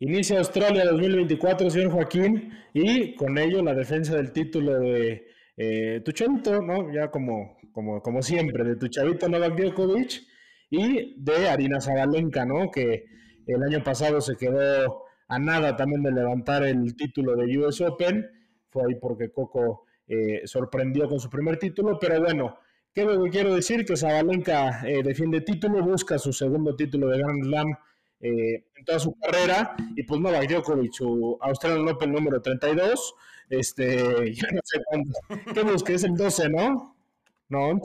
Inicia Australia 2024, señor Joaquín, y con ello la defensa del título de eh, ¿no? Ya como, como, como siempre, de tu chavito Novak Djokovic y de Arina Zabalenka, ¿no? Que el año pasado se quedó a nada también de levantar el título de US Open. Fue ahí porque Coco eh, sorprendió con su primer título, pero bueno, ¿qué quiero decir? Que Zabalenka eh, defiende título, busca su segundo título de Grand Slam eh, en toda su carrera. Y pues Novak Djokovic, su Australian Open número 32. Este, ya no sé cuánto. ¿Qué busca? Es el 12, ¿no? No,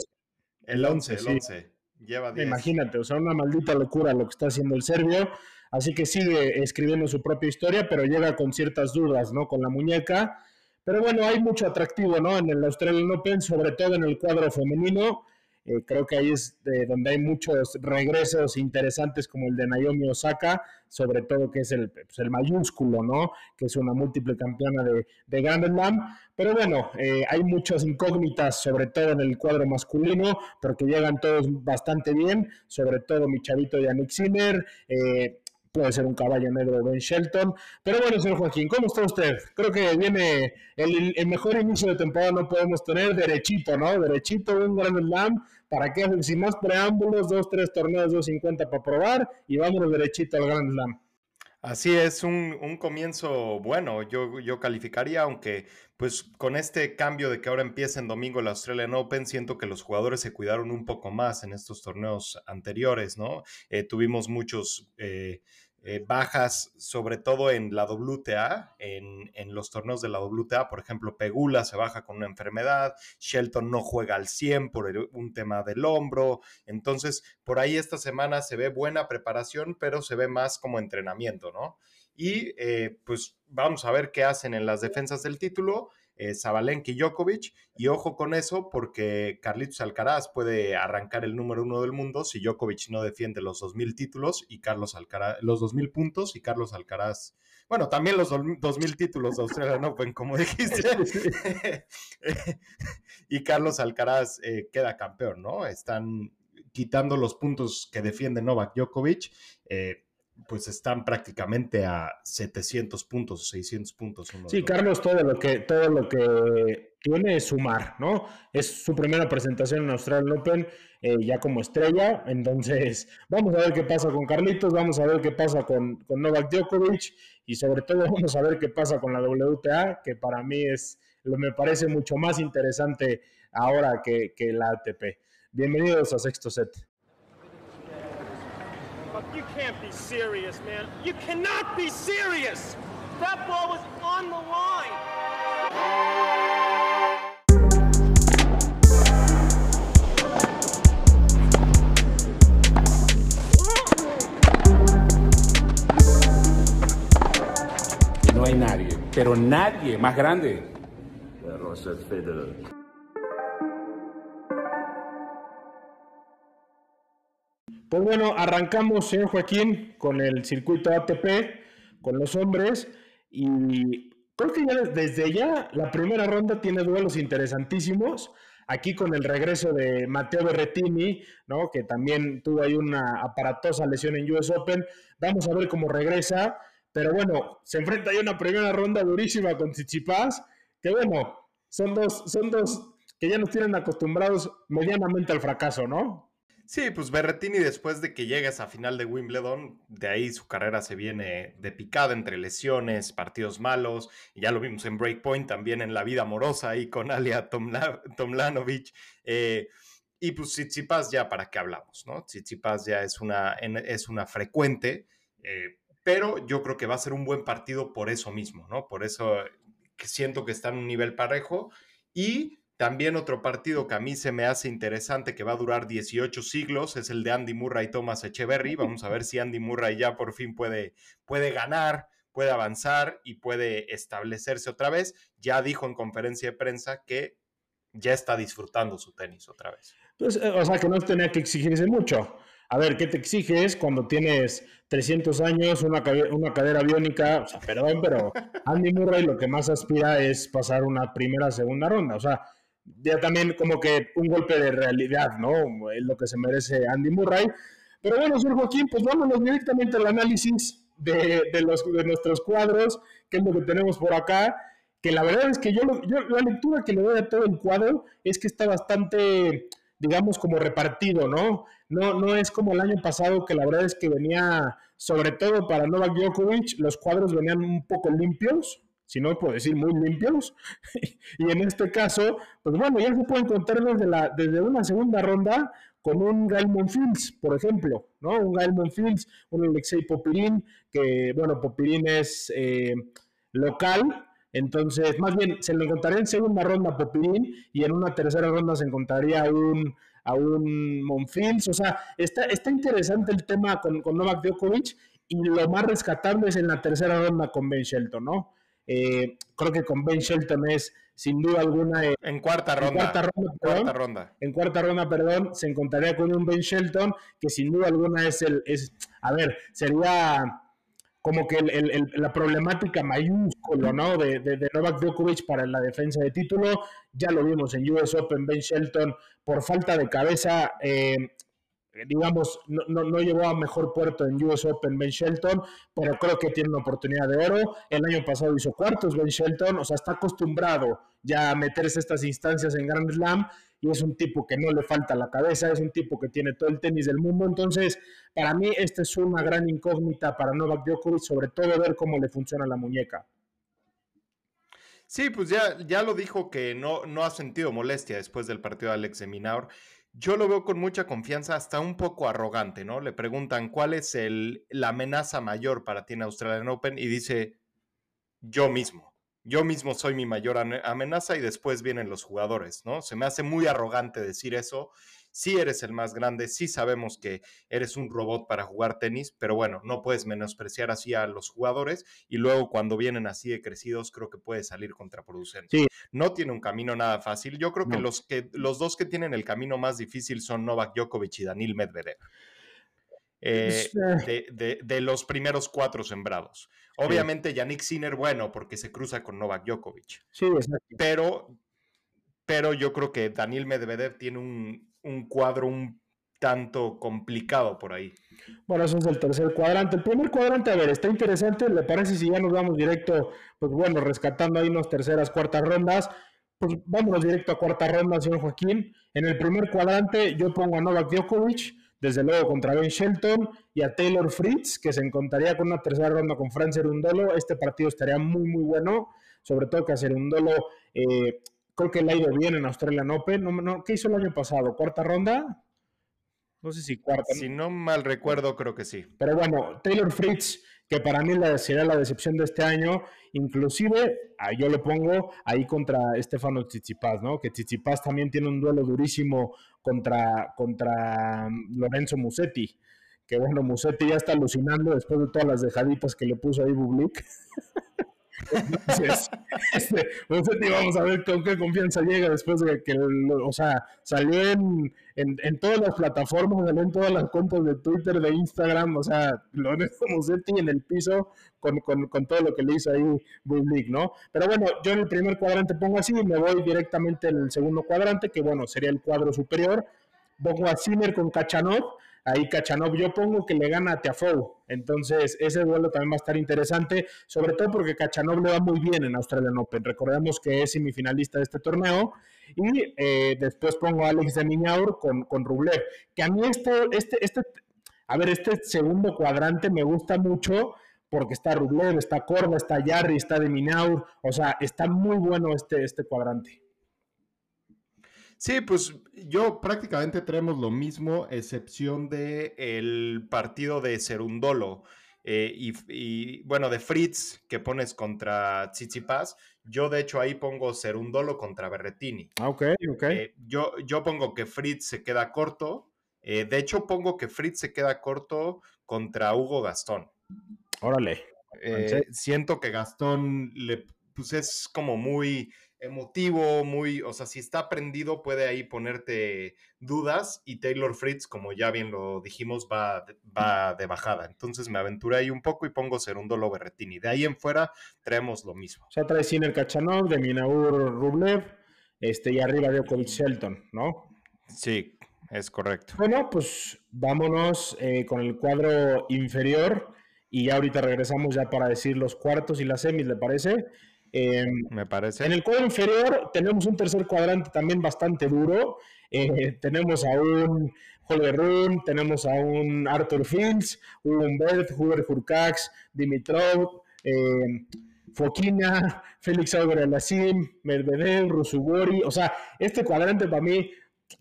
El 11, el 11. Lleva 10. Imagínate, o sea, una maldita locura lo que está haciendo el serbio. Así que sigue escribiendo su propia historia, pero llega con ciertas dudas, ¿no? Con la muñeca. Pero bueno, hay mucho atractivo, ¿no? En el Australian Open, sobre todo en el cuadro femenino. Eh, creo que ahí es donde hay muchos regresos interesantes como el de Naomi Osaka, sobre todo que es el, pues, el mayúsculo, ¿no? Que es una múltiple campeona de, de Grand Slam. Pero bueno, eh, hay muchas incógnitas, sobre todo en el cuadro masculino, porque llegan todos bastante bien, sobre todo mi chavito Yannick Sinner. Eh, puede ser un caballo negro de Ben Shelton. Pero bueno, señor Joaquín, ¿cómo está usted? Creo que viene el, mejor inicio de temporada, no podemos tener derechito, ¿no? Derechito, un Grand Slam. ¿Para qué? Sin más preámbulos, dos, tres torneos, 250 para probar y vámonos derechito al Grand Slam. Así es, un, comienzo bueno, yo, yo calificaría, aunque pues con este cambio de que ahora empieza en domingo el Australian Open, siento que los jugadores se cuidaron un poco más en estos torneos anteriores, ¿no? Eh, tuvimos muchos... Eh, eh, bajas, sobre todo en la WTA, en, los torneos de la WTA, por ejemplo, Pegula se baja con una enfermedad, Shelton no juega al 100 por un tema del hombro, entonces por ahí esta semana se ve buena preparación, pero se ve más como entrenamiento, ¿no? Y eh, pues vamos a ver qué hacen en las defensas del título eh, Zabalenka y Djokovic. Y ojo con eso, porque Carlitos Alcaraz puede arrancar el número uno del mundo si Djokovic no defiende los 2.000 títulos y Carlos Alcaraz, los 2.000 puntos y Carlos Alcaraz, bueno, también los 2.000 títulos de Australia Open, como dijiste. y Carlos Alcaraz eh, queda campeón, ¿no? Están quitando los puntos que defiende Novak Djokovic. Eh, pues están prácticamente a 700 puntos o 600 puntos. sí, Carlos, todo lo que todo lo que tiene es sumar, ¿no? Es su primera presentación en Australian Open eh, ya como estrella, entonces vamos a ver qué pasa con Carlitos, vamos a ver qué pasa con, con Novak Djokovic y sobre todo vamos a ver qué pasa con la WTA, que para mí es, lo me parece mucho más interesante ahora que, que la ATP. Bienvenidos a Sexto Set. You can't be serious, man. You cannot be serious. That ball was on the line. No hay nadie, pero nadie más grande. Roger Federer. Pues bueno, arrancamos, señor Joaquín, con el circuito ATP, con los hombres, y creo que ya desde ya la primera ronda tiene duelos interesantísimos. Aquí con el regreso de Matteo Berrettini, ¿no? que también tuvo ahí una aparatosa lesión en US Open. Vamos a ver cómo regresa. Pero bueno, se enfrenta ahí una primera ronda durísima con Tsitsipas, que bueno, son dos, son dos que ya nos tienen acostumbrados medianamente al fracaso, ¿no? Sí, pues Berretini después de que llega a final de Wimbledon, de ahí su carrera se viene de picada entre lesiones, partidos malos, y ya lo vimos en Breakpoint, también en la vida amorosa ahí con Alia Tomlanovic. Eh, y pues Tsitsipas ya para qué hablamos, ¿no? Tsitsipas ya es una, es una frecuente, eh, pero yo creo que va a ser un buen partido por eso mismo, ¿no? Por eso que siento que está en un nivel parejo y también otro partido que a mí se me hace interesante, que va a durar 18 siglos, es el de Andy Murray y Thomas Echeverry. Vamos a ver si Andy Murray ya por fin puede, puede ganar, puede avanzar y puede establecerse otra vez. Ya dijo en conferencia de prensa que ya está disfrutando su tenis otra vez. Pues, eh, o sea, que no tenía que exigirse mucho. A ver, ¿qué te exiges cuando tienes 300 años, una, una cadera biónica? O sea, perdón, pero Andy Murray lo que más aspira es pasar una primera, segunda ronda. O sea, ya también como que un golpe de realidad, ¿no? Es lo que se merece Andy Murray. Pero bueno, señor Joaquín, pues vámonos directamente al análisis. de, los, de nuestros cuadros, que es lo que tenemos por acá, que la verdad es que yo, yo la lectura que le doy a todo el cuadro es que está bastante, digamos, como repartido, ¿no? No, no es como el año pasado, que la verdad es que venía, sobre todo para Novak Djokovic, los cuadros venían un poco limpios, si no puedo decir muy limpios. y en este caso, pues bueno, ya se pueden contar desde, la, desde una segunda ronda con un Gael Monfils, por ejemplo, ¿no? Un Gael Monfils, un Alexei Popirín, que, bueno, Popirín es eh, local, entonces, más bien, se lo encontraría en segunda ronda a Popirín y en una tercera ronda se encontraría a un, a un Monfils. O sea, está, está interesante el tema con, con Novak Djokovic y lo más rescatable es en la tercera ronda con Ben Shelton, ¿no? Eh, creo que con Ben Shelton es sin duda alguna. Eh, en cuarta ronda. En cuarta ronda, cuarta ronda. En cuarta ronda, perdón, se encontraría con un Ben Shelton que sin duda alguna es el. Es, a ver, sería como que la problemática mayúscula ¿no? de, de, Novak Djokovic para la defensa de título. Ya lo vimos en US Open, Ben Shelton, por falta de cabeza, eh, digamos, no, no, llevó a mejor puerto en US Open Ben Shelton, pero creo que tiene una oportunidad de oro. El año pasado hizo cuartos Ben Shelton, o sea, está acostumbrado ya a meterse estas instancias en Grand Slam y es un tipo que no le falta la cabeza, es un tipo que tiene todo el tenis del mundo. Entonces, para mí, esta es una gran incógnita para Novak Djokovic, sobre todo ver cómo le funciona la muñeca. Sí, pues ya, ya lo dijo que no, no ha sentido molestia después del partido de Alex Minaur yo lo veo con mucha confianza, hasta un poco arrogante, ¿no? Le preguntan cuál es el, la amenaza mayor para ti en Australian Open y dice, yo mismo, yo mismo soy mi mayor amenaza y después vienen los jugadores, ¿no? Se me hace muy arrogante decir eso sí eres el más grande, sí sabemos que eres un robot para jugar tenis, pero bueno, no puedes menospreciar así a los jugadores y luego cuando vienen así de crecidos creo que puede salir contraproducente. No tiene un camino nada fácil. Yo creo que, los que los dos que tienen el camino más difícil son Novak Djokovic y Daniil Medvedev. Eh, eh. de, los primeros cuatro sembrados. Obviamente Yannick Sinner, bueno, porque se cruza con Novak Djokovic. Sí, exacto. Pero, pero yo creo que Daniil Medvedev tiene un, un cuadro un tanto complicado por ahí. Bueno, eso es el tercer cuadrante. El primer cuadrante, a ver, está interesante. ¿Le parece si ya nos vamos directo, pues bueno, rescatando ahí unas terceras, cuartas rondas? Pues vámonos directo a cuarta ronda, señor Joaquín. En el primer cuadrante yo pongo a Novak Djokovic, desde luego contra Ben Shelton, y a Taylor Fritz, que se encontraría con una tercera ronda con Fran Cerundolo. Este partido estaría muy, muy bueno, sobre todo que a Cerundolo eh, creo que le ha ido bien en Australian Open. No, ¿Qué hizo el año pasado? ¿Cuarta ronda? No sé si cuarta. Si no mal recuerdo, creo que sí. Pero bueno, Taylor Fritz, que para mí la, será la decepción de este año, inclusive yo lo pongo ahí contra Estefano Tsitsipas, ¿no? Que Tsitsipas también tiene un duelo durísimo contra, contra um, Lorenzo Musetti. Que bueno, Musetti ya está alucinando después de todas las dejaditas que le puso ahí Bublik. Entonces, este, vamos a ver con qué confianza llega después de que, o sea, salió en, en, todas las plataformas, salió en todas las cuentas de Twitter, de Instagram, o sea, lo Musetti en el piso con, con, con, todo lo que le hizo ahí Bull ¿no? Pero bueno, yo en el primer cuadrante pongo así y me voy directamente en el segundo cuadrante, que bueno, sería el cuadro superior. Pongo a Sinner con Kachanov ahí Kachanov yo pongo que le gana a Tiafoe. Entonces, ese duelo también va a estar interesante, sobre todo porque Kachanov le va muy bien en Australian Open. Recordemos que es semifinalista de este torneo. Y eh, después pongo a Alex de Miñaur con, con Rublev. Que a mí este, este, este, a ver, este segundo cuadrante me gusta mucho porque está Rublev, está Corda, está Yarri, está de Minaur. O sea, está muy bueno este, este cuadrante. Sí, pues yo prácticamente tenemos lo mismo, excepción de el partido de Serundolo. Eh, y, bueno, de Fritz que pones contra Tsitsipas, yo de hecho ahí pongo Serundolo contra Berretini. Ah, ok, ok. Eh, yo, yo pongo que Fritz se queda corto. Eh, de hecho, pongo que Fritz se queda corto contra Hugo Gastón. Órale. siento que Gastón le, pues es como muy emotivo, muy, o sea, si está prendido puede ahí ponerte dudas y Taylor Fritz, como ya bien lo dijimos, va, va de bajada. Entonces me aventuré ahí un poco y pongo Serundolo Berretini. De ahí en fuera traemos lo mismo. O sea, trae Sinner Kachanov, de Minaur Rublev, este, y arriba Djokovic Shelton, ¿no? Sí, es correcto. Bueno, pues vámonos eh, con el cuadro inferior y ya ahorita regresamos ya para decir los cuartos y las semis, ¿le parece? Em, Me parece. En el cuadro inferior tenemos un tercer cuadrante también bastante duro. Eh, tenemos a un Holger Rune, tenemos a un Arthur Fields, un Bert, Huber Hurcax, Dimitrov, eh, Fokina, Félix Auger Alassim, Medvedev, Rusubori. O sea, este cuadrante para mí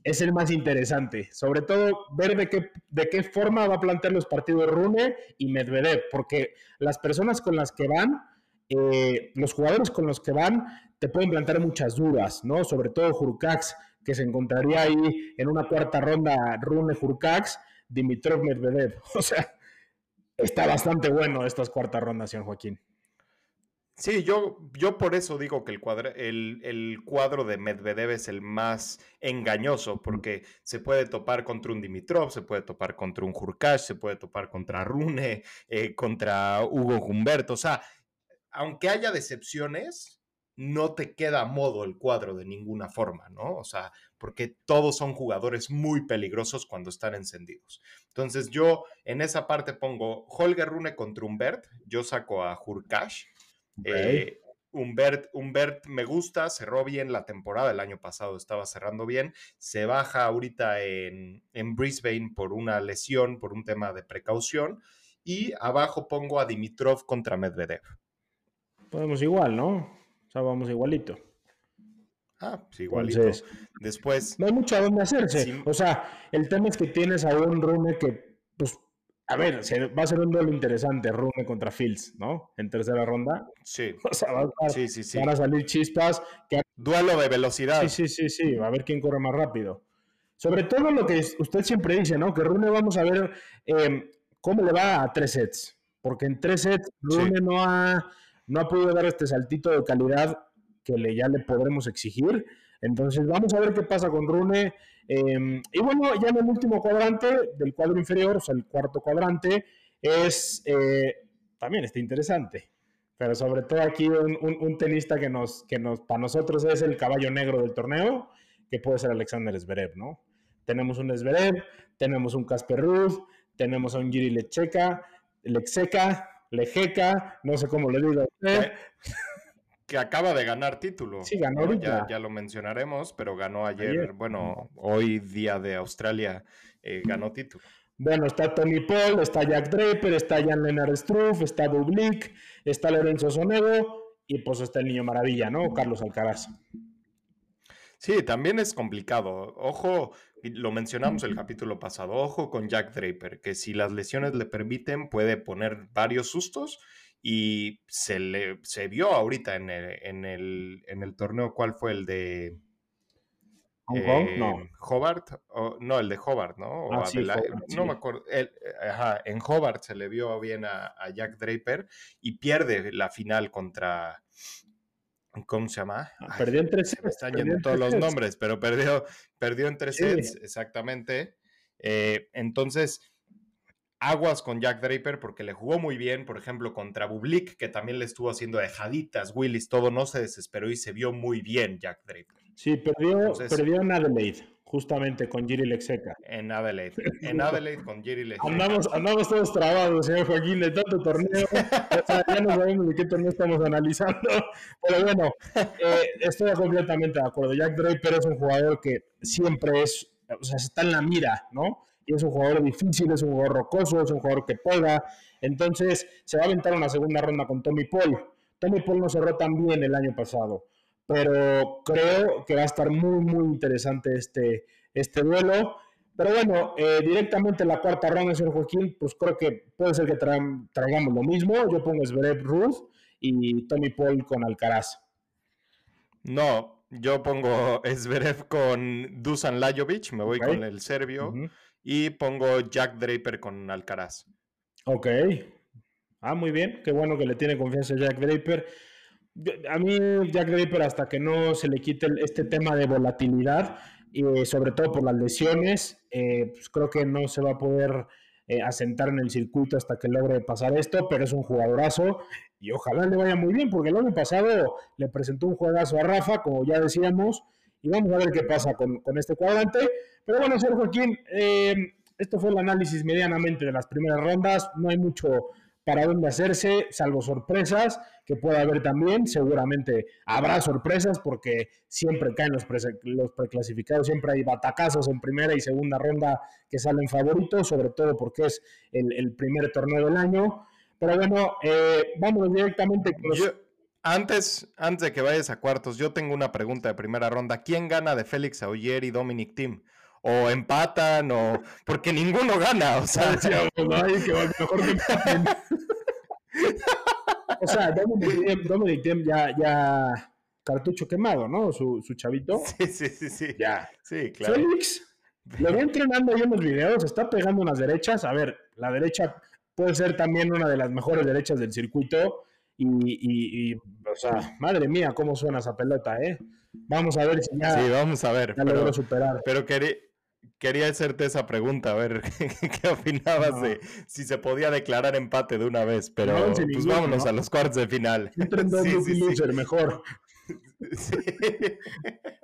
es el más interesante. Sobre todo ver de qué, de qué forma va a plantear los partidos Rune y Medvedev, porque las personas con las que van eh, los jugadores con los que van te pueden plantear muchas dudas, ¿no? Sobre todo Jurkax, que se encontraría ahí en una cuarta ronda Rune Jurkax, Dimitrov Medvedev. O sea, está bastante bueno estas cuartas rondas, señor Joaquín. Sí, yo, yo por eso digo que el, cuadro, el, cuadro de Medvedev es el más engañoso, porque se puede topar contra un Dimitrov, se puede topar contra un Jurkash, se puede topar contra Rune, eh, contra Hugo Humberto. O sea, aunque haya decepciones, no te queda a modo el cuadro de ninguna forma, ¿no? O sea, porque todos son jugadores muy peligrosos cuando están encendidos. Entonces yo en esa parte pongo Holger Rune contra Humbert, yo saco a Hurkash. Eh, Humbert, Humbert me gusta, cerró bien la temporada, el año pasado estaba cerrando bien, se baja ahorita en, en Brisbane por una lesión, por un tema de precaución, y abajo pongo a Dimitrov contra Medvedev. Podemos igual, ¿no? O sea, vamos igualito. Ah, pues igualito. Después. No hay mucho a dónde hacerse. O sea, el tema es que tienes a un Rune que, pues, a ver, va a ser un duelo interesante, Rune contra Fields, ¿no? En tercera ronda. Sí. O sea, van a salir chispas. Duelo de velocidad. Sí, sí, sí, sí. A ver quién corre más rápido. Sobre todo lo que usted siempre dice, ¿no? Que Rune vamos a ver eh, cómo le va a tres sets. Porque en tres sets Rune no ha no ha podido dar este saltito de calidad que ya le podremos exigir. Entonces vamos a ver qué pasa con Rune. Em, y bueno, ya en el último cuadrante del cuadro inferior, o sea, el cuarto cuadrante, es eh, también está interesante. Pero sobre todo aquí un, tenista que nos, que nos, para nosotros es el caballo negro del torneo, que puede ser Alexander Zverev, ¿no? Tenemos un Zverev, tenemos un Casper Ruud, tenemos a un Giri Lecheca, Lexeca, Lejeca, no sé cómo le digo. Que acaba de ganar título. Sí, ganó ya, ya, lo mencionaremos, pero ganó ayer, bueno, hoy día de Australia, eh, ganó título. Bueno, está Tony Paul, está Jack Draper, está Jan Lennart Struff, está Bublik, está Lorenzo Sonego y pues está el niño maravilla, ¿no? Carlos Alcaraz. Sí, también es complicado. Ojo, lo mencionamos el capítulo pasado, ojo con Jack Draper, que si las lesiones le permiten puede poner varios sustos y se, le, se vio ahorita en el, en, el, en el torneo, ¿cuál fue el de... Eh, no. Hobart, no, el de Hobart, ¿no? Ah, no me acuerdo. ajá, en Hobart se le vio bien a, a, Jack Draper y pierde la final contra, ¿Cómo se llama? Ah, perdió en tres sets. Me están yendo todos los nombres, pero perdió, perdió en tres sets, exactamente. Eh, entonces, aguas con Jack Draper porque le jugó muy bien, por ejemplo, contra Bublik, que también le estuvo haciendo dejaditas, Willis, todo no se desesperó y se vio muy bien Jack Draper. Sí, perdió, perdió en Adelaide justamente con Giri Lexeca. En Adelaide, en Adelaide con Giri Lexeca. Andamos, andamos todos trabados, señor Joaquín, de tanto torneo. ya no sabemos de qué torneo estamos analizando. Pero bueno, eh, estoy completamente de acuerdo. Jack Draper es un jugador que siempre es, o sea, está en la mira, ¿no? Y es un jugador difícil, es un jugador rocoso, es un jugador que pega. Entonces, se va a aventar una segunda ronda con Tommy Paul. Tommy Paul no cerró tan bien el año pasado pero creo que va a estar muy, muy interesante este, este duelo. Pero bueno, eh, directamente la cuarta ronda, señor Joaquín, pues creo que puede ser que traigamos lo mismo. Yo pongo Zverev Ruth y Tommy Paul con Alcaraz. No, yo pongo Zverev con Dusan Lajovic, me voy con el serbio, y pongo Jack Draper con Alcaraz. Ok. Ah, muy bien. Qué bueno que le tiene confianza Jack Draper a mí Jack Draper hasta que no se le quite este tema de volatilidad y sobre todo por las lesiones, eh, pues creo que no se va a poder eh, asentar en el circuito hasta que logre pasar esto, pero es un jugadorazo y ojalá le vaya muy bien porque el año pasado le presentó un juegazo a Rafa, como ya decíamos, y vamos a ver qué pasa con, este cuadrante. Pero bueno, Sergio Joaquín, eh, esto fue el análisis medianamente de las primeras rondas, no hay mucho para dónde hacerse, salvo sorpresas, que pueda haber también. Seguramente habrá sorpresas porque siempre caen los, los preclasificados, siempre hay batacazos en primera y segunda ronda que salen favoritos, sobre todo porque es el, primer torneo del año. Pero bueno, eh, vamos directamente con antes, antes de que vayas a cuartos, yo tengo una pregunta de primera ronda. ¿Quién gana de Félix Auger y Dominic Tim? O empatan o porque ninguno gana, o sea, o sea, Dominic, Thiem ya, ya cartucho quemado, ¿no? Su, su chavito. Sí, sí, sí, sí. Ya. Sí, claro. Félix lo vi entrenando ahí en los videos, está pegando unas derechas. A ver, la derecha puede ser también una de las mejores derechas del circuito. Y, y, o sea, madre mía, cómo suena esa pelota, ¿eh? Vamos a ver si ya, sí, vamos a ver, ya pero, logró superar. Pero quería, quería hacerte esa pregunta, a ver qué opinabas de si se podía declarar empate de una vez, pero pues vámonos a los cuartos de final. sí, sí, mejor. Sí.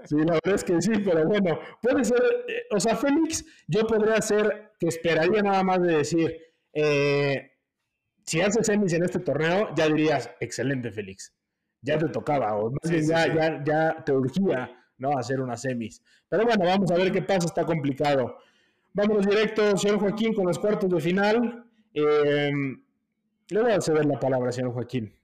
sí. la verdad es que sí, pero bueno, puede ser, eh, o sea, Félix, yo podría ser que esperaría nada más de decir, eh, si haces semis en este torneo, ya dirías, excelente Félix, ya te tocaba, o ya, ya, ya te urgía ¿no? Hacer unas semis. Pero bueno, vamos a ver qué pasa, está complicado. Vámonos directo, señor Joaquín, con los cuartos de final. Eh, le voy a ceder la palabra, señor Joaquín.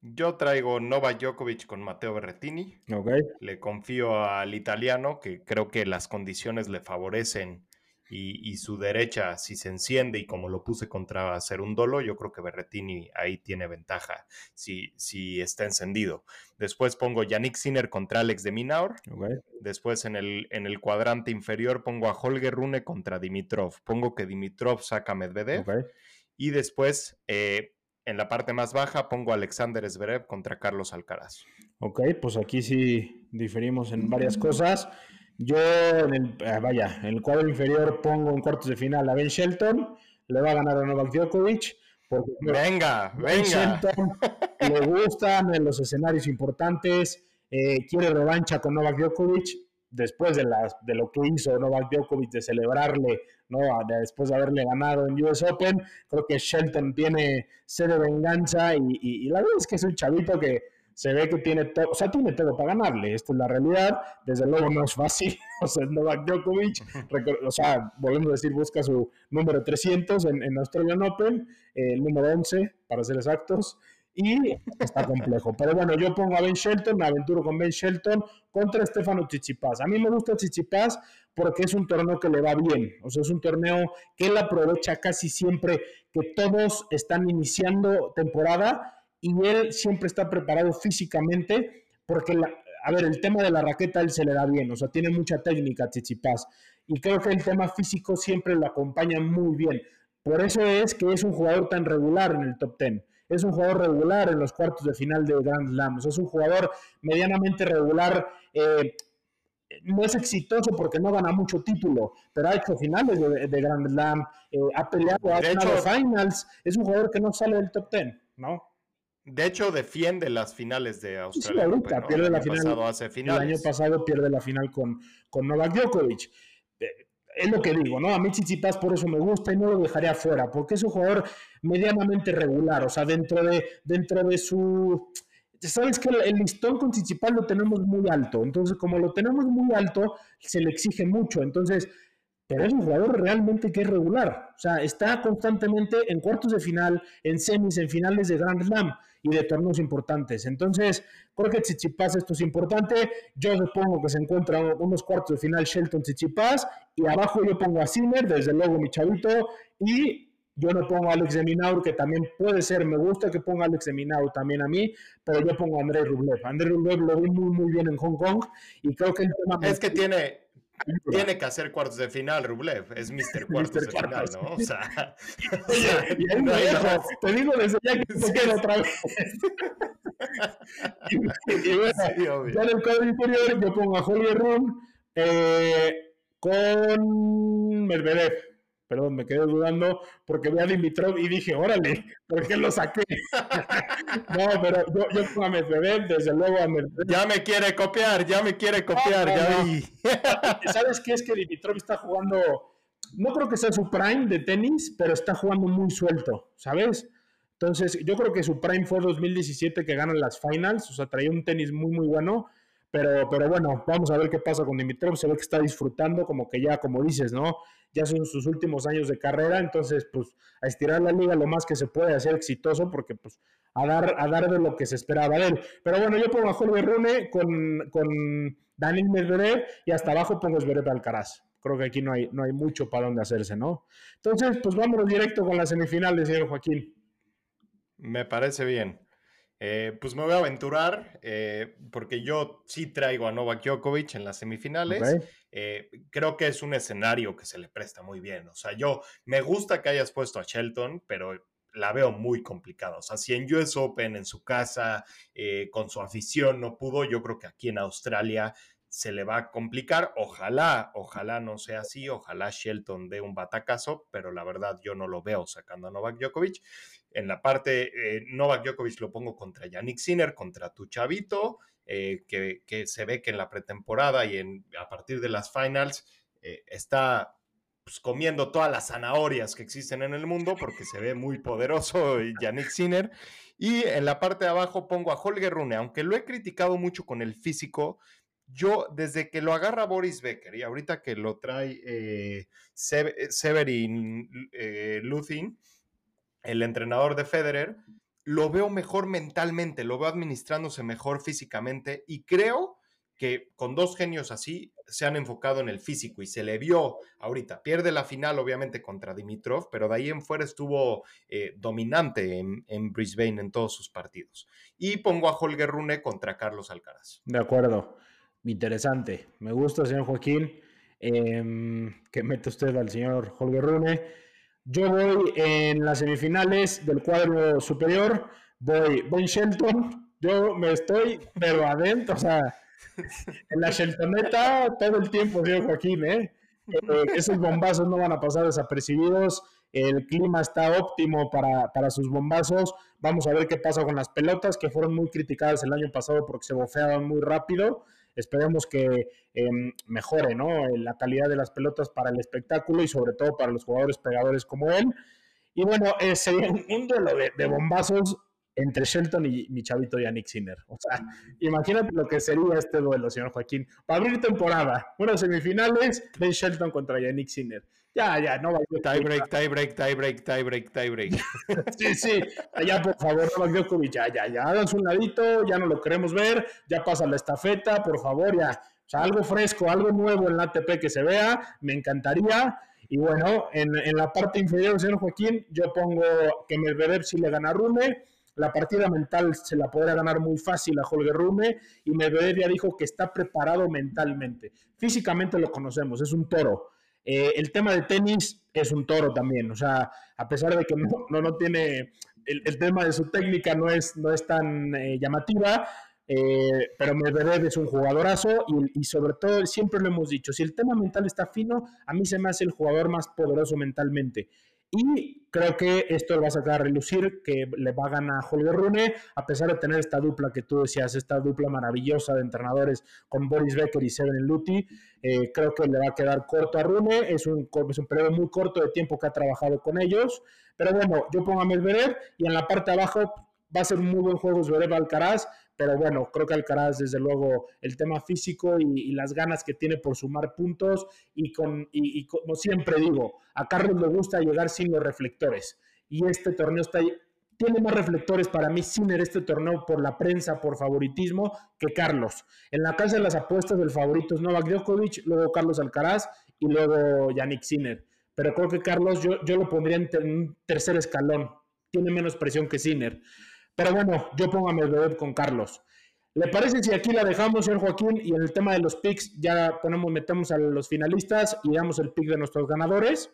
Yo traigo Nova Djokovic con Matteo Berrettini. Okay. Le confío al italiano, que creo que las condiciones le favorecen y, su derecha, si se enciende y como lo puse contra Cerundolo, yo creo que Berretini ahí tiene ventaja si, si está encendido. Después pongo Yannick Sinner contra Alex de Minaur. Después en el, en el cuadrante inferior pongo a Holger Rune contra Dimitrov. Pongo que Dimitrov saca a Medvedev. Y después eh, en la parte más baja pongo a Alexander Zverev contra Carlos Alcaraz. Ok, pues aquí sí diferimos en varias cosas. Yo, en el, ah, vaya, en el cuadro inferior pongo en cuartos de final a Ben Shelton, le va a ganar a Novak Djokovic. Porque venga, ben Shelton le gustan en los escenarios importantes, eh, quiere revancha con Novak Djokovic después de, las, de lo que hizo Novak Djokovic de celebrarle, ¿no? después de haberle ganado en US Open, creo que Shelton tiene sed de venganza y, y la verdad es que es un chavito que se ve que tiene todo, o sea, tiene todo para ganarle, esta es la realidad, desde luego no es fácil, o sea, Novak Djokovic, o sea, volvemos a decir, busca su número 300 en, en Australian Open, el número 11, para ser exactos, y está complejo. Pero bueno, yo pongo a Ben Shelton, me aventuro con Ben Shelton contra Stefano Tsitsipas. A mí me gusta Tsitsipas porque es un torneo que le va bien, o sea, es un torneo que él aprovecha casi siempre que todos están iniciando temporada y él siempre está preparado físicamente porque, a ver, el tema de la raqueta él se le da bien, o sea, tiene mucha técnica Tsitsipas y creo que el tema físico siempre lo acompaña muy bien. Por eso es que es un jugador tan regular en el top 10. Es un jugador regular en los cuartos de final de Grand Slam. es un jugador medianamente regular. Eh, no es exitoso porque no gana mucho título, pero ha hecho finales de, Grand Slam, eh, ha peleado, ha ganado finals. Es un jugador que no sale del top 10, ¿no? De hecho, defiende las finales de Australia. Sí, ahorita pierde la final. El año pasado pierde la final con, con Novak Djokovic. Eh, es lo que digo, ¿no? A mí Chichipas por eso me gusta y no lo dejaría fuera, porque es un jugador medianamente regular, o sea, dentro de, dentro de su... Sabes que el listón con Chichipas lo tenemos muy alto, entonces como lo tenemos muy alto, se le exige mucho, entonces pero es un jugador realmente que es regular. O sea, está constantemente en cuartos de final, en semis, en finales de Grand Slam y de torneos importantes. Entonces, creo que Tsitsipas esto es importante. Yo supongo que se encuentra unos cuartos de final Shelton Tsitsipas y abajo yo pongo a Sinner, desde luego mi chavito, y yo no pongo a Alex de Minaur, que también puede ser, me gusta que ponga a Alex de Minaur también a mí, pero yo pongo a André Rublev. André Rublev lo vi muy, muy bien en Hong Kong y creo que el tema... Es que tiene, tiene que hacer cuartos de final, Rublev. Es Mr. Cuartos de final, ¿no? O sea. Oye, no te digo desde ya que se queda otra vez. y, bueno, ya en el cuadro inferior yo pongo a Holger Run eh, con Medvedev. Perdón, me quedé dudando porque vi a Dimitrov y dije, órale, ¿por qué lo saqué? no, pero yo, yo a Medvedev, desde luego a Medvedev. Ya me quiere copiar, ya me quiere copiar, ya vi. ¿Sabes qué? Es que Dimitrov está jugando, no creo que sea su prime de tenis, pero está jugando muy suelto, ¿sabes? Entonces, yo creo que su prime fue 2017 que ganan las finals, o sea, traía un tenis muy, muy bueno. Pero, pero bueno, vamos a ver qué pasa con Dimitrov. Se ve que está disfrutando, como que ya, como dices, ¿no? Ya son sus últimos años de carrera, entonces, pues, a estirar la liga lo más que se puede, a ser exitoso, porque, pues, a dar, a dar de lo que se esperaba de él. Pero bueno, yo pongo a Jorge Rune con, con Daniel Medvedev y hasta abajo pongo Zverev Alcaraz. Creo que aquí no hay, no hay mucho para dónde hacerse, ¿no? Entonces, pues vámonos directo con las semifinales, señor Joaquín. Me parece bien. Eh, pues me voy a aventurar eh, porque yo sí traigo a Novak Djokovic en las semifinales. Eh, creo que es un escenario que se le presta muy bien. O sea, yo me gusta que hayas puesto a Shelton, pero la veo muy complicada. O sea, si en US Open, en su casa, con su afición no pudo, yo creo que aquí en Australia se le va a complicar. Ojalá, ojalá no sea así, ojalá Shelton dé un batacazo, pero la verdad yo no lo veo sacando a Novak Djokovic. En la parte, eh, Novak Djokovic lo pongo contra Yannick Sinner, contra tu chavito, eh, que, se ve que en la pretemporada y a partir de las finals eh, está pues, comiendo todas las zanahorias que existen en el mundo porque se ve muy poderoso Yannick Sinner. Y en la parte de abajo pongo a Holger Rune, aunque lo he criticado mucho con el físico, yo desde que lo agarra Boris Becker y ahorita que lo trae Severin Luthin, el entrenador de Federer, lo veo mejor mentalmente, lo veo administrándose mejor físicamente y creo que con dos genios así se han enfocado en el físico y se le vio ahorita. Pierde la final, obviamente, contra Dimitrov, pero de ahí en fuera estuvo eh, dominante en, Brisbane en todos sus partidos. Y pongo a Holger Rune contra Carlos Alcaraz. De acuerdo. Interesante. Me gusta, señor Joaquín, em, que mete usted al señor Holger Rune. Yo voy en las semifinales del cuadro superior. Voy Ben Shelton. Yo me estoy, pero adentro, o sea, en la Sheltoneta todo el tiempo, señor Joaquín, ¿eh? ¿eh? esos bombazos no van a pasar desapercibidos. El clima está óptimo para, para, sus bombazos. Vamos a ver qué pasa con las pelotas, que fueron muy criticadas el año pasado porque se bofeaban muy rápido. Esperemos que em, mejore ¿no? la calidad de las pelotas para el espectáculo y sobre todo para los jugadores pegadores como él. Y bueno, eh, sería un duelo de, bombazos entre Shelton y mi chavito Yannick Sinner. O sea, imagínate lo que sería este duelo, señor Joaquín. Para abrir temporada, unas semifinales de Shelton contra Yannick Sinner. Ya, ya, no va a Tie break, tie break, tie break, tie break, tie break. sí, sí. Ya, por favor, Novak Djokovic, ya, ya, ya. Háganse un ladito, ya no lo queremos ver. Ya pasa la estafeta, por favor, ya. O sea, algo fresco, algo nuevo en la ATP que se vea, me encantaría. Y bueno, en, en la parte inferior, señor Joaquín, yo pongo que Medvedev si le gana a Rune. La partida mental se la podrá ganar muy fácil a Holger Rune y Medvedev ya dijo que está preparado mentalmente. Físicamente lo conocemos, es un toro eh, el tema de tenis es un toro también, o sea, a pesar de que no, no, tiene, el, tema de su técnica no es, no es tan eh, llamativa, eh, pero Medvedev es un jugadorazo y, y, sobre todo, siempre lo hemos dicho, si el tema mental está fino, a mí se me hace el jugador más poderoso mentalmente. Y creo que esto lo va a sacar a relucir, que le va a ganar Holger Rune, a pesar de tener esta dupla que tú decías, esta dupla maravillosa de entrenadores con Boris Becker y Seven Luti. Eh, creo que le va a quedar corto a Rune, es un, es un periodo muy corto de tiempo que ha trabajado con ellos. Pero bueno, yo pongo a Medvedev y en la parte de abajo va a ser un muy buen juego Zverev Alcaraz, pero bueno, creo que Alcaraz, desde luego, el tema físico y, las ganas que tiene por sumar puntos y, con, y, como siempre digo, a Carlos le gusta llegar sin los reflectores y este torneo está tiene más reflectores para mí Sinner este torneo por la prensa, por favoritismo, que Carlos. En la casa de las apuestas del favorito es Novak Djokovic, luego Carlos Alcaraz y luego Yannick Sinner. Pero creo que Carlos yo, yo lo pondría en un tercer escalón. Tiene menos presión que Sinner. Pero bueno, yo pongo a Medvedev con Carlos. ¿Le parece si aquí la dejamos, señor Joaquín? Y en el tema de los picks ya ponemos, metemos a los finalistas y damos el pick de nuestros ganadores.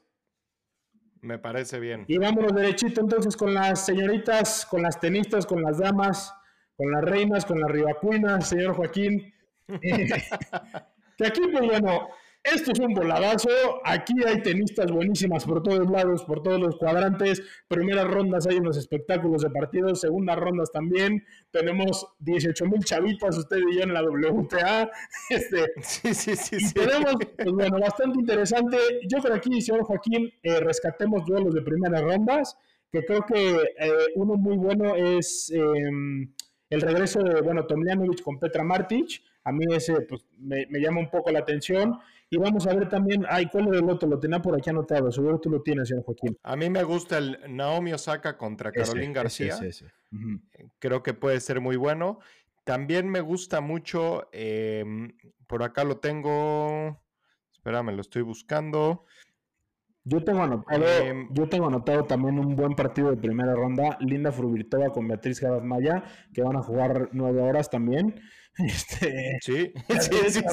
Me parece bien. Y vámonos derechito entonces con las señoritas, con las tenistas, con las damas, con las reinas, con las rivacuinas, señor Joaquín. que aquí, pues bueno, Esto es un voladazo. Aquí hay tenistas buenísimas por todos lados, por todos los cuadrantes. Primeras rondas hay unos espectáculos de partidos, segundas rondas también. Tenemos 18 mil chavitas, usted y yo en la WTA. Este, sí, sí, sí. sí. Tenemos, pues bueno, bastante interesante. Yo creo aquí, señor Joaquín, eh, rescatemos duelos de primeras rondas, que creo que eh, uno muy bueno es em, el regreso de, bueno, Tomljanovic con Petra Martic. A mí ese pues, me, me llama un poco la atención. Y vamos a ver también, ay, ¿cuál es el otro? Lo tenía por aquí anotado, seguro tú lo tienes, señor Joaquín. A mí me gusta el Naomi Osaka contra Caroline García. Ese, ese, Creo que puede ser muy bueno. También me gusta mucho, eh, por acá lo tengo, espérame, lo estoy buscando. Yo tengo anotado, eh, yo tengo anotado también un buen partido de primera ronda, Linda Fruvirtova con Beatriz Maya, que van a jugar nueve horas también. Este, sí, sí, sí,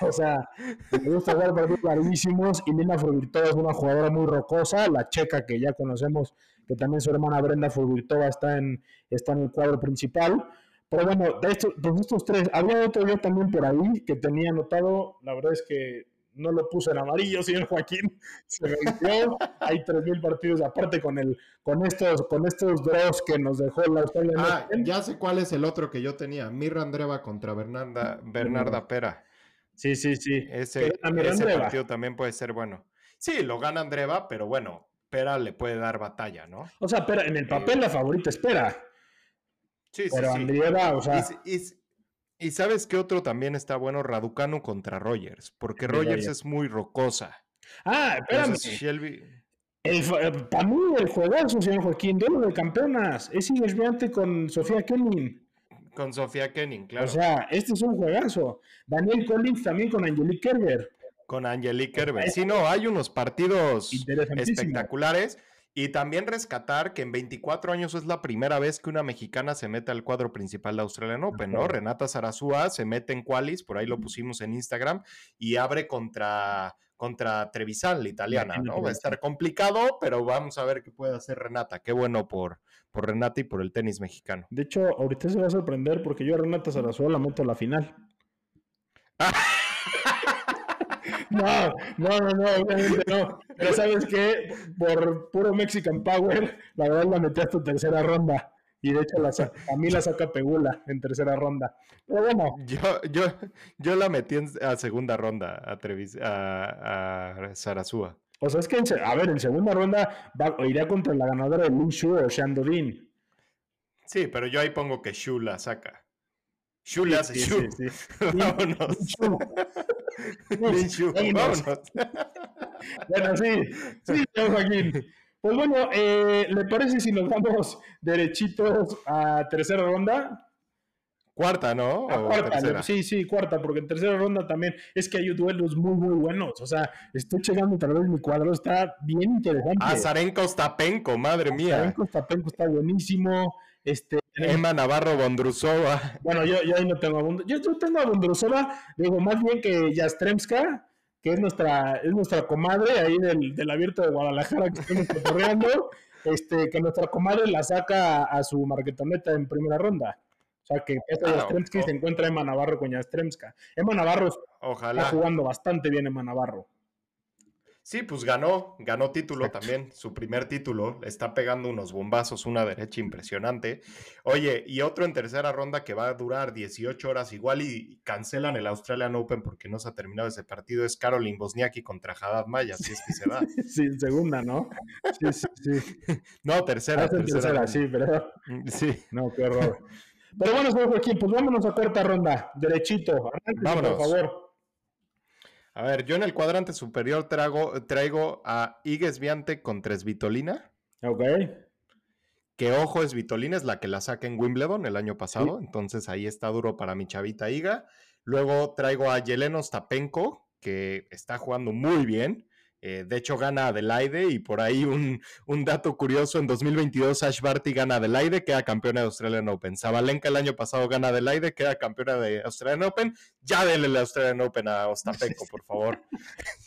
O sea, me gusta jugar partidos larguísimos y Lina Furvirtova es una jugadora muy rocosa, la checa que ya conocemos, que también su hermana Brenda Furvirtova está en, está en el cuadro principal. Pero bueno, de estos, de estos tres, había otro yo también por ahí que tenía anotado, la verdad es que no lo puse en amarillo, señor Joaquín, se venció. Hay 3.000 partidos aparte con el, con estos, con estos draws que nos dejó la Australia. Ah, ya sé cuál es el otro que yo tenía. Mirra Andreva contra Bernarda, Bernarda Pera. Sí, sí, sí. Ese, ese partido también puede ser bueno. Sí, lo gana Andreva, pero bueno, Pera le puede dar batalla, ¿no? O sea, Pera, en el papel la favorita es Pera. Sí, sí, pero Andreva, o sea... Y sabes qué otro también está bueno, Raducano contra Rogers, porque Rogers es muy rocosa. Ah, espérame. Shelby... El, eh, para mí el juegazo, señor Joaquín, duelo de campeonas, es inexviante con Sofía Kenning. Con Sofía Kenning, claro. O sea, este es un juegazo. Daniel Collins también con Angelique Kerber. Con Angelique Kerber. Sí, no, hay unos partidos espectaculares. Y también rescatar que en 24 años es la primera vez que una mexicana se mete al cuadro principal de Australian Open, ¿no? Renata Zarazúa se mete en qualis, por ahí lo pusimos en Instagram, y abre contra, contra Trevisan, la italiana, ¿no? Va a estar complicado, pero vamos a ver qué puede hacer Renata. Qué bueno por, por Renata y por el tenis mexicano. De hecho, ahorita se va a sorprender porque yo a Renata Zarazúa la meto a la final. No, no, no, no, obviamente no. Pero sabes qué, por puro Mexican Power, la verdad la metí hasta tercera ronda. Y de hecho la, a mí la saca Pegula en tercera ronda. Pero bueno. Yo, yo, yo la metí en, a segunda ronda a, Trevis, a, a Sarasúa. O sea, es que, a ver, en segunda ronda va, iría contra la ganadora de Lu Shu o Shandodin. Sí, pero yo ahí pongo que Shu la saca. Shu le hace Shu. Vámonos. Bueno, sí, sí, Joaquín. Pues bueno, eh, ¿le parece si nos vamos derechitos a tercera ronda? Cuarta, ¿no? cuarta, sí, sí, cuarta, porque en tercera ronda también es que hay duelos muy, muy buenos. O sea, estoy llegando tal vez mi cuadro, está bien interesante. Ah, Zarenko Stapenko, madre mía. Zarenko Stapenko está buenísimo. Este, Emma Navarro Bondrusova. Bueno, yo, yo ahí no tengo a Bondrusova. Yo, tengo a Bondrusova, digo, más bien que Jastremska, que es nuestra, es nuestra comadre ahí del, del abierto de Guadalajara que estamos corriendo, este, que nuestra comadre la saca a su marquetoneta en primera ronda. O sea, que esta ah, Jastremska y se encuentra Emma Navarro con Jastremska. Emma Navarro Ojalá. está jugando bastante bien Emma Navarro. Sí, pues ganó, ganó título también, su primer título, está pegando unos bombazos, una derecha impresionante. Oye, y otro en tercera ronda que va a durar 18 horas igual y cancelan el Australian Open porque no se ha terminado ese partido, es Caroline Bosniaki contra Haddad Maya, si es que se da. sí, segunda, ¿no? Sí, sí, sí. no, tercera. Ah, tercera, sí, pero... Mm, sí. No, qué horror. Pero bueno, señor Joaquín, pues vámonos a cuarta ronda, derechito. vámonos. Por favor. A ver, yo en el cuadrante superior traigo, traigo a Igues Viante contra Svitolina. Ok. Que ojo, es Svitolina es la que la saca en Wimbledon el año pasado, entonces ahí está duro para mi chavita Iga. Luego traigo a Yeleno Stapenko, que está jugando muy bien. Eh, de hecho, gana Adelaide y por ahí un, dato curioso, en 2022 Ash Barty gana Adelaide, queda campeona de Australian Open. Zabalenka el año pasado gana Adelaide, queda campeona de Australian Open. Ya denle el Australian Open a Ostapenko, por favor.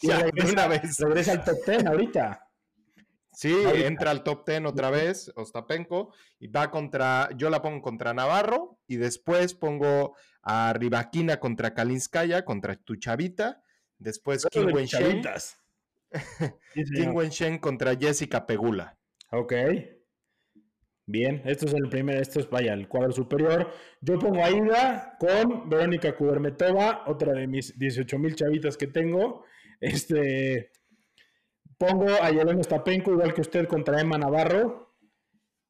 ya, regresa, una vez. Regresa al top 10 ahorita. Sí, entra al top 10 otra vez, Ostapenko, y va contra, yo la pongo contra Navarro, y después pongo a Rivaquina contra Kalinskaya, contra tu chavita, Después Kim Wen-Shen. Kim Wen-Shen contra Jessica Pegula. Ok. Bien, esto es el primer, esto es, vaya, el cuadro superior. Yo pongo a Ida con Verónica Kubermetova, otra de mis 18 mil chavitas que tengo. Este, pongo a Yelena Stapenko, igual que usted, contra Emma Navarro.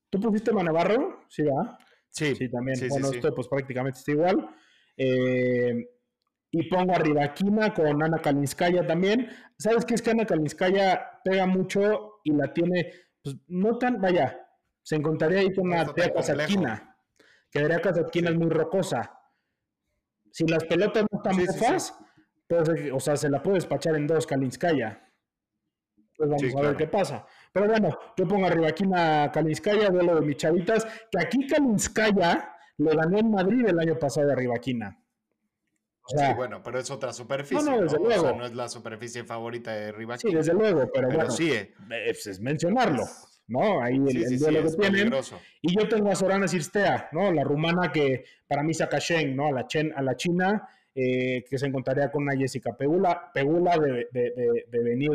¿Tú pusiste Emma Navarro? Sí, ¿va? Sí. Sí, también. bueno, esto pues prácticamente está igual. Eh, y pongo a Rivaquina con Ana Kalinskaya también. ¿Sabes qué es que Ana Kalinskaya pega mucho y la tiene, pues no tan, vaya, se encontraría ahí con Tea Kazatkina, que Tea Kazatkina es muy rocosa. Si las pelotas no están sí, pues, o sea, se la puede despachar en dos Kalinskaya. Pues vamos a ver qué pasa. Pero bueno, yo pongo arriba aquí una Kalinskaya, duelo de mis chavitas, que aquí Kalinskaya lo ganó en Madrid el año pasado de Rivaquina. O sea, sí, bueno, pero es otra superficie. No, desde luego. O sea, no es la superficie favorita de Rivaquina. Sí, desde luego, pero, bueno. Sí, eh. es mencionarlo. ¿no? Ahí el, duelo que tienen. Y yo tengo a Sorana Sirstea, ¿no? La rumana que para mí saca Shen, ¿no? A la, Chen, a la China, eh, que se encontraría con una Jessica Pegula, Pegula de, de, de, venir,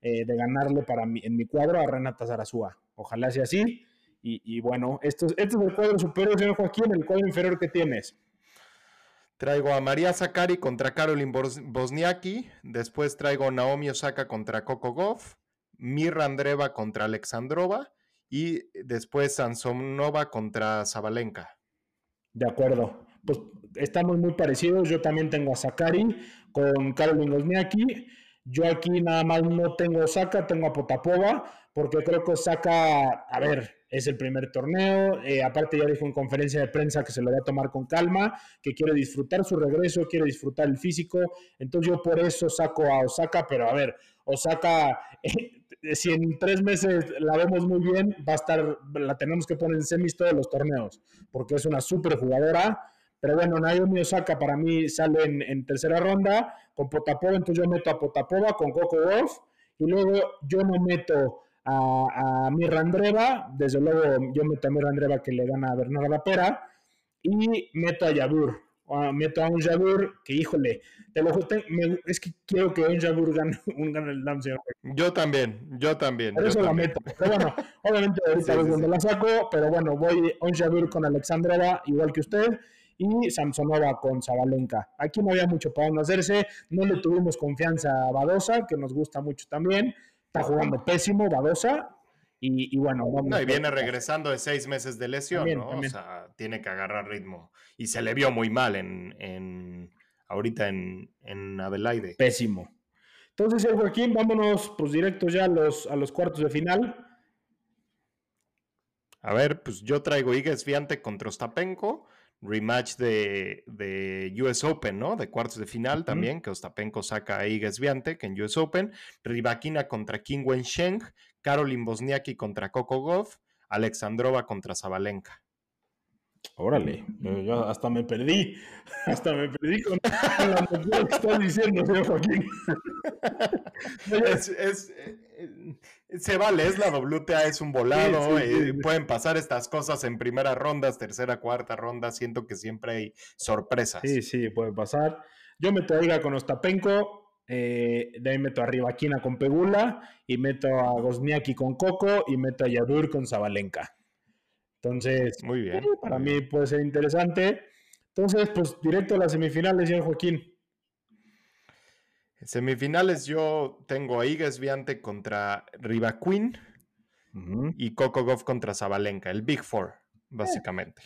eh, de ganarle para mí, en mi cuadro a Renata Zarazúa. Ojalá sea así. Y, y bueno, esto, este es el cuadro superior, señor Joaquín, el cuadro inferior que tienes. Traigo a María Zakari contra Caroline Bosniaki. Después traigo a Naomi Osaka contra Coco Goff. Mirra Andreva contra Alexandrova y después Sansonova contra Zabalenka. De acuerdo. Pues estamos muy parecidos. Yo también tengo a Sakari con Karolin Wozniacki. Yo aquí nada más no tengo Osaka, tengo a Potapova, porque creo que Osaka, a ver, es el primer torneo. Eh, aparte, ya dijo en conferencia de prensa que se lo va a tomar con calma, que quiere disfrutar su regreso, quiere disfrutar el físico. Entonces, yo por eso saco a Osaka, pero a ver, Osaka, si en tres meses la vemos muy bien, va a estar, la tenemos que poner en semis todos los torneos, porque es una súper jugadora. Pero bueno, Naomi Osaka para mí sale en, tercera ronda con Potapova, entonces yo meto a Potapova con Coco Wolf y luego yo no meto a, a Mirra Andreva, desde luego yo meto a Mirra Andreva que le gana a Bernarda Pera y meto a Yabur meto a un Jabur que, híjole, te lo es que quiero que un Jabur gane, un, gane el Dam, Yo también, yo también. Por eso la meto. Pero bueno, obviamente ahorita es donde la saco, pero bueno, voy un Jabur con Alexandrova, igual que usted, y Samsonova con Zabalenka. Aquí no había mucho para hacerse, no le tuvimos confianza a Badosa, que nos gusta mucho también. Está jugando pésimo Badosa, y, bueno, No, y viene regresando de seis meses de lesión, ¿no? O sea, tiene que agarrar ritmo. Y se le vio muy mal en, en ahorita en, en, Adelaide. Pésimo. Entonces, Joaquín, vámonos pues directo ya a los, a los cuartos de final. A ver, pues yo traigo Iga Sviante contra Ostapenko, rematch de, de, US Open, ¿no? De cuartos de final también, que Ostapenko saca a Iga Sviante, que en US Open. Ribakina contra King Wen Sheng, Karolin Bosniaki contra Coco Goff, Alexandrova contra Zabalenka. Órale, yo hasta me perdí, hasta me perdí con, la que estás diciendo, señor Joaquín. Eh, se vale, es la WTA, es un volado, eh, pueden pasar estas cosas en primeras rondas, tercera, cuarta ronda, siento que siempre hay sorpresas. Sí, sí, puede pasar. Yo me traiga con Ostapenko, eh, de ahí meto a Rivaquina con Pegula y meto a Gosniaki con Coco y meto a Yadur con Zabalenka. Entonces, muy bien. para mí puede ser interesante. Entonces, pues directo a las semifinales, señor Joaquín. semifinales yo tengo a Igas Viante contra Rivaquin y Coco Goff contra Zabalenka, el Big Four, básicamente.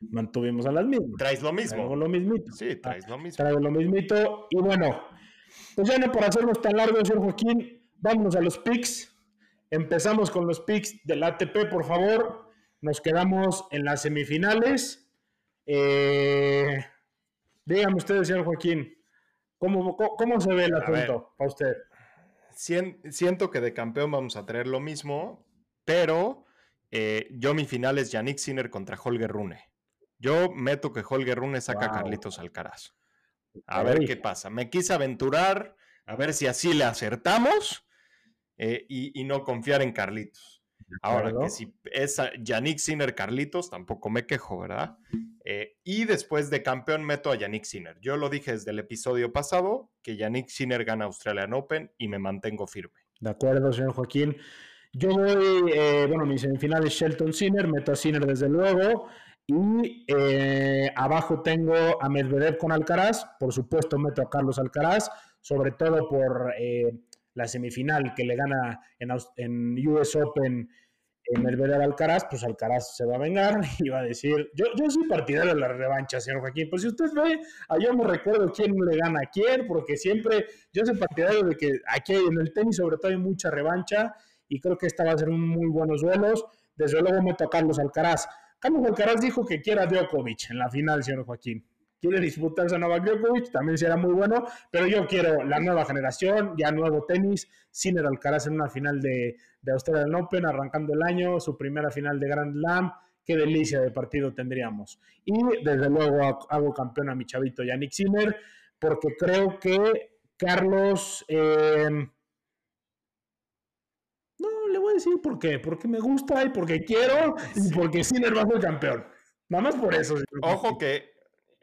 mantuvimos a las mismas. Traes lo mismo. Traigo lo mismito. Sí, traes lo mismo. Traigo lo mismito. Y bueno, pues ya no por hacernos tan largo, señor Joaquín, vámonos a los picks. Empezamos con los picks del ATP, por favor. Nos quedamos en las semifinales. Eh, dígame ustedes, señor Joaquín, ¿cómo, cómo, se ve el asunto para usted? Siento que de campeón vamos a traer lo mismo, pero eh, yo mi final es Yannick Sinner contra Holger Rune. Yo meto que Holger Rune saca a Carlitos Alcaraz. A ver qué pasa. Me quise aventurar, a ver si así le acertamos eh, y, no confiar en Carlitos. Ahora, que si es Yannick Sinner Carlitos, tampoco me quejo, ¿verdad? Eh, y después de campeón meto a Yannick Sinner. Yo lo dije desde el episodio pasado, que Yannick Sinner gana Australian Open y me mantengo firme. De acuerdo, señor Joaquín. Yo voy, eh, bueno, mi semifinal es Shelton Sinner, meto a Sinner desde luego. Y eh, abajo tengo a Medvedev con Alcaraz. Por supuesto, meto a Carlos Alcaraz, sobre todo por la semifinal que le gana en, en US Open en Medvedev Alcaraz, pues Alcaraz se va a vengar y va a decir, yo, yo soy partidario de la revancha, señor Joaquín, pues si usted ve, yo me recuerdo quién le gana a quién, porque siempre yo soy partidario de que aquí en el tenis sobre todo hay mucha revancha y creo que esta va a ser un muy buenos duelos. Desde luego meto a Carlos Alcaraz. Carlos Alcaraz dijo que quiera a Djokovic en la final, señor Joaquín quiere disputarse a Novak Djokovic, también será muy bueno, pero yo quiero la nueva generación, ya nuevo tenis, Sinner Alcaraz en una final de, de Australian Open, arrancando el año, su primera final de Grand Slam, qué delicia de partido tendríamos. Y desde luego hago campeón a mi chavito Yannick Sinner, porque creo que Carlos... Eh, no, le voy a decir por qué, porque me gusta y porque quiero y porque Sinner va a ser campeón. Nada más por eso. Ojo que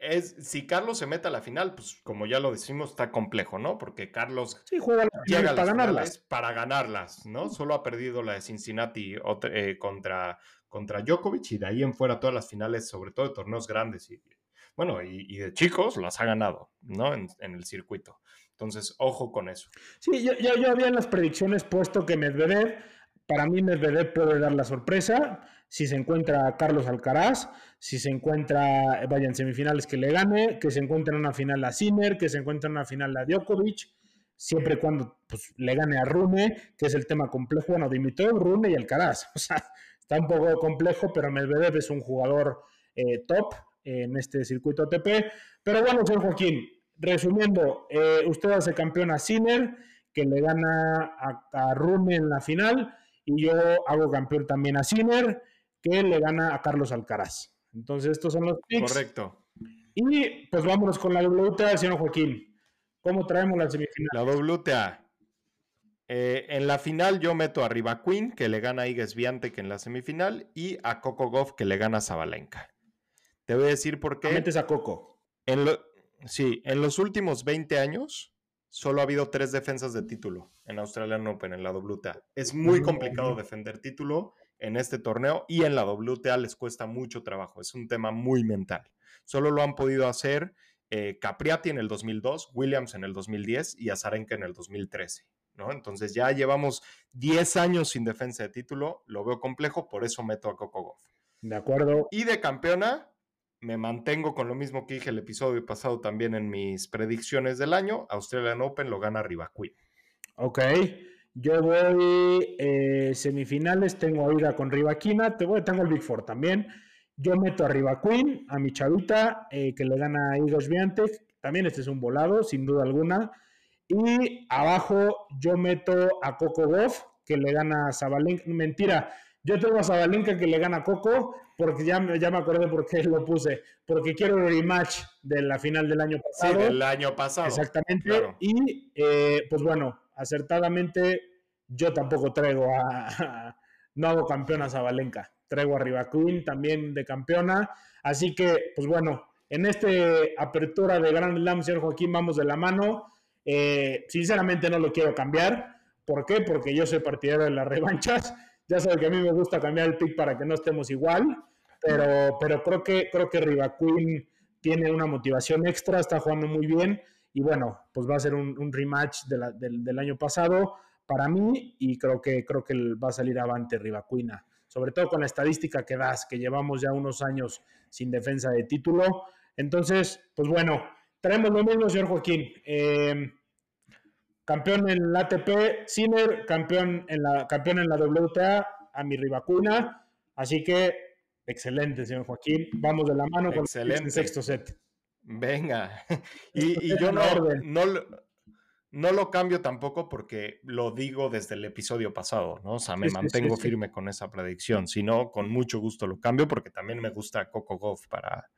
es, si Carlos se mete a la final, pues como ya lo decimos, está complejo, ¿no? Porque Carlos juega llega para ganarlas. Para ganarlas, ¿no? Solo ha perdido la de Cincinnati eh, contra, contra Djokovic y de ahí en fuera todas las finales, sobre todo de torneos grandes y, bueno, y, de chicos, las ha ganado, ¿no? En, el circuito. Entonces, ojo con eso. Sí, yo, yo, yo había en las predicciones puesto que Medvedev, para mí Medvedev puede dar la sorpresa si se encuentra Carlos Alcaraz, si se encuentra, vaya, en semifinales que le gane, que se encuentre en una final a Sinner, que se encuentre en una final a Djokovic, siempre y cuando pues, le gane a Rune, que es el tema complejo, bueno, Dimitrov, Rune y Alcaraz. O sea, está un poco complejo, pero Medvedev es un jugador eh, top en este circuito ATP. Pero bueno, señor Joaquín, resumiendo, eh, usted hace campeón a Sinner, que le gana a, a Rune en la final, y yo hago campeón también a Sinner que le gana a Carlos Alcaraz. Entonces, estos son los picks. Correcto. Y pues vámonos con la WTA, señor Joaquín. ¿Cómo traemos la semifinal? La WTA. Eh, en la final yo meto a Riva Queen, que le gana a Iges que en la semifinal, y a Coco Goff, que le gana a Zabalenka. Te voy a decir por qué. Metes a Coco. En sí, en los últimos 20 años solo ha habido tres defensas de título en Australian Open, en la WTA. Es muy complicado defender título en este torneo y en la WTA les cuesta mucho trabajo. Es un tema muy mental. Solo lo han podido hacer eh, Capriati en el 2002, Williams en el 2010 y Azarenka en el 2013. ¿no? Entonces ya llevamos 10 años sin defensa de título, lo veo complejo, por eso meto a Coco Goff. De acuerdo. Y de campeona, me mantengo con lo mismo que dije el episodio pasado también en mis predicciones del año. Australian Open lo gana Riva Queen. Ok. Yo voy eh, semifinales, tengo a Ida con Rivaquina, te voy, tengo el Big Four también. Yo meto a Riva Queen, a mi chavita, eh, que le gana a Igor Swiatek. También este es un volado, sin duda alguna. Y abajo yo meto a Coco Goff, que le gana a Zabalenka. Mentira, yo tengo a Zabalenka que le gana a Coco, porque ya, ya me acordé por qué lo puse. Porque quiero el rematch de la final del año pasado. Sí, del año pasado. Exactamente. Y eh, pues bueno, acertadamente, yo tampoco traigo a, no hago campeona Zabalenka, traigo a Riva Queen también de campeona, así que, pues bueno, en esta apertura de Grand Slam, señor Joaquín, vamos de la mano, eh, sinceramente no lo quiero cambiar, ¿por qué? Porque yo soy partidario de las revanchas, ya sabe que a mí me gusta cambiar el pick para que no estemos igual, pero, pero creo que, creo que Riva Queen tiene una motivación extra, está jugando muy bien, y bueno, pues va a ser un, rematch del, año pasado para mí y creo que, creo que va a salir avante Rivacuina. Sobre todo con la estadística que das, que llevamos ya unos años sin defensa de título. Entonces, pues bueno, traemos lo mismo, señor Joaquín. Em, campeón en la ATP, Sinner, campeón en la, campeón en la WTA, a mi Rivacuna. Así que, excelente, señor Joaquín. Vamos de la mano con el sexto set. Venga. Y, yo no, no, lo cambio tampoco porque lo digo desde el episodio pasado, ¿no? O sea, me mantengo firme con esa predicción. Si no, con mucho gusto lo cambio porque también me gusta Coco Goff para,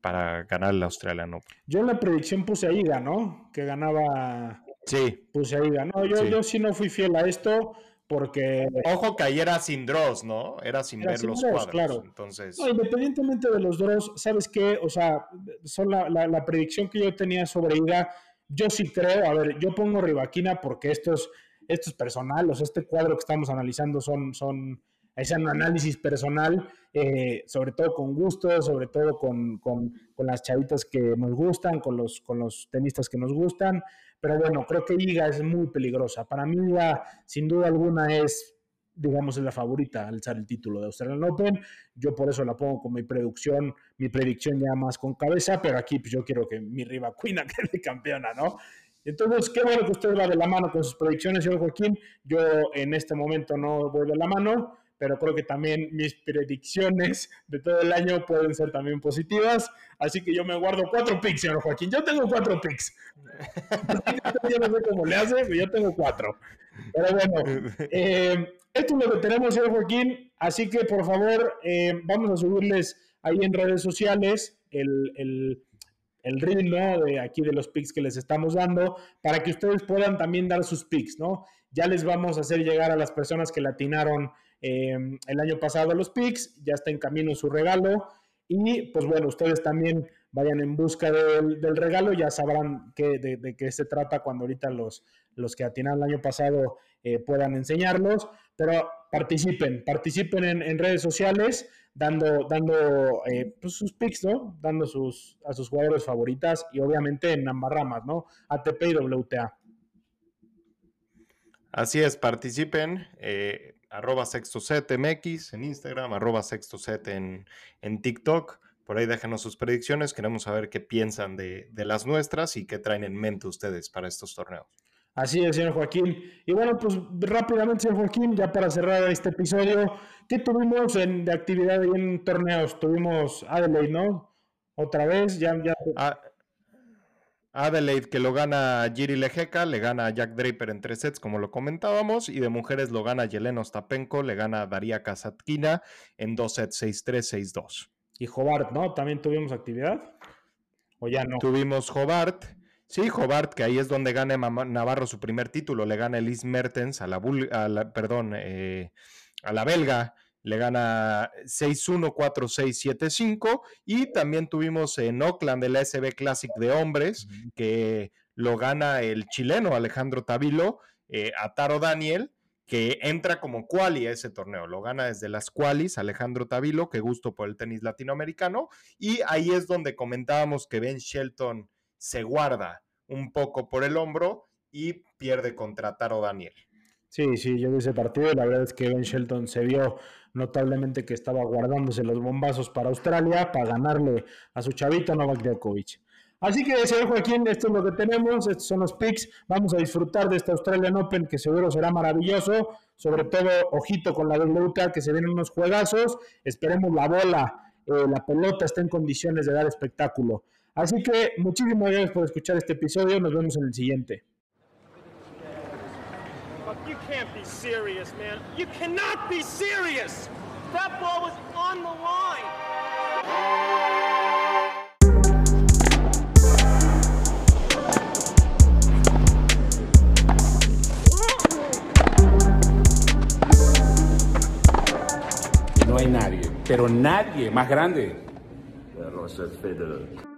para ganar el australiano. Yo en la predicción puse a Iga, ¿no? Que ganaba. Sí. Puse a Iga. No, yo yo sí no fui fiel a esto porque... Ojo que ahí era sin draws, ¿no? Era sin ver los cuadros. Claro. Entonces... independientemente de los draws, ¿sabes qué? O sea, son la, la, predicción que yo tenía sobre Iga, yo sí creo, a ver, yo pongo Rivaquina porque esto es, esto es personal, o sea, este cuadro que estamos analizando son... son es un análisis personal, eh, sobre todo con gusto, sobre todo con, con, con, las chavitas que nos gustan, con los, con los tenistas que nos gustan. Pero bueno, creo que Iga es muy peligrosa. Para mí, Iga, sin duda alguna, es, digamos, la favorita al alzar el título de Australian Open. Yo por eso la pongo con mi predicción, mi predicción ya más con cabeza, pero aquí pues, yo quiero que mi Riva Queen quede campeona, ¿no? Entonces, qué bueno que usted va de la mano con sus predicciones, señor Joaquín. Yo en este momento no voy de la mano pero creo que también mis predicciones de todo el año pueden ser también positivas. Así que yo me guardo cuatro picks, señor Joaquín. Yo tengo cuatro picks. yo no sé cómo le hace, pero yo tengo cuatro. Pero bueno, eh, esto es lo que tenemos, señor Joaquín. Así que por favor, eh, vamos a subirles ahí en redes sociales el, el, el reel, ¿no? De aquí de los picks que les estamos dando, para que ustedes puedan también dar sus picks, ¿no? Ya les vamos a hacer llegar a las personas que latinaron Em, el año pasado los picks, ya está en camino su regalo y pues bueno, ustedes también vayan en busca del, regalo, ya sabrán de, qué se trata cuando ahorita los, los que atinaron el año pasado eh, puedan enseñarlos, pero participen, participen en, redes sociales dando, dando eh, pues, sus picks, ¿no? Dando sus, a sus jugadores favoritas y obviamente en ambas ramas, ¿no? ATP y WTA. Así es, participen. Eh, arroba MX en Instagram, arroba sextoset en, en TikTok. Por ahí déjenos sus predicciones. Queremos saber qué piensan de, las nuestras y qué traen en mente ustedes para estos torneos. Así es, señor Joaquín. Y bueno, pues rápidamente, señor Joaquín, ya para cerrar este episodio, ¿qué tuvimos en, de actividad en torneos? Tuvimos Adelaide, ¿no? Otra vez, ya... ya... Ah, Adelaide que lo gana Giri Lejeca, le gana Jack Draper en tres sets, como lo comentábamos, y de mujeres lo gana Yelena Ostapenko, le gana Daria Kasatkina en dos sets 6-3, 6-2. Y Hobart, ¿no? ¿También tuvimos actividad? ¿O ya no? Tuvimos Hobart. Sí, Hobart, que ahí es donde gana Navarro su primer título, le gana Elise Mertens a la, perdón, eh, a la belga le gana 6-1, 4-6, 7-5. Y también tuvimos en Oakland el SB Classic de hombres, que lo gana el chileno Alejandro Tavilo eh, a Taro Daniel, que entra como quali a ese torneo. Lo gana desde las qualis Alejandro Tavilo, que gusto por el tenis latinoamericano. Y ahí es donde comentábamos que Ben Shelton se guarda un poco por el hombro y pierde contra Taro Daniel. Sí, sí, yo vi ese partido y la verdad es que Ben Shelton se vio notablemente que estaba guardándose los bombazos para Australia para ganarle a su chavito Novak Djokovic. Así que, señor Joaquín, esto es lo que tenemos, estos son los picks. Vamos a disfrutar de este Australian Open que seguro será maravilloso. Sobre todo, ojito con la WTA que se vienen unos juegazos. Esperemos la bola, eh, la pelota esté en condiciones de dar espectáculo. Así que, muchísimas gracias por escuchar este episodio. Nos vemos en el siguiente. Can't be serious, man. You cannot be serious. That ball was on the line. No hay nadie, pero nadie más grande. Roger Federer.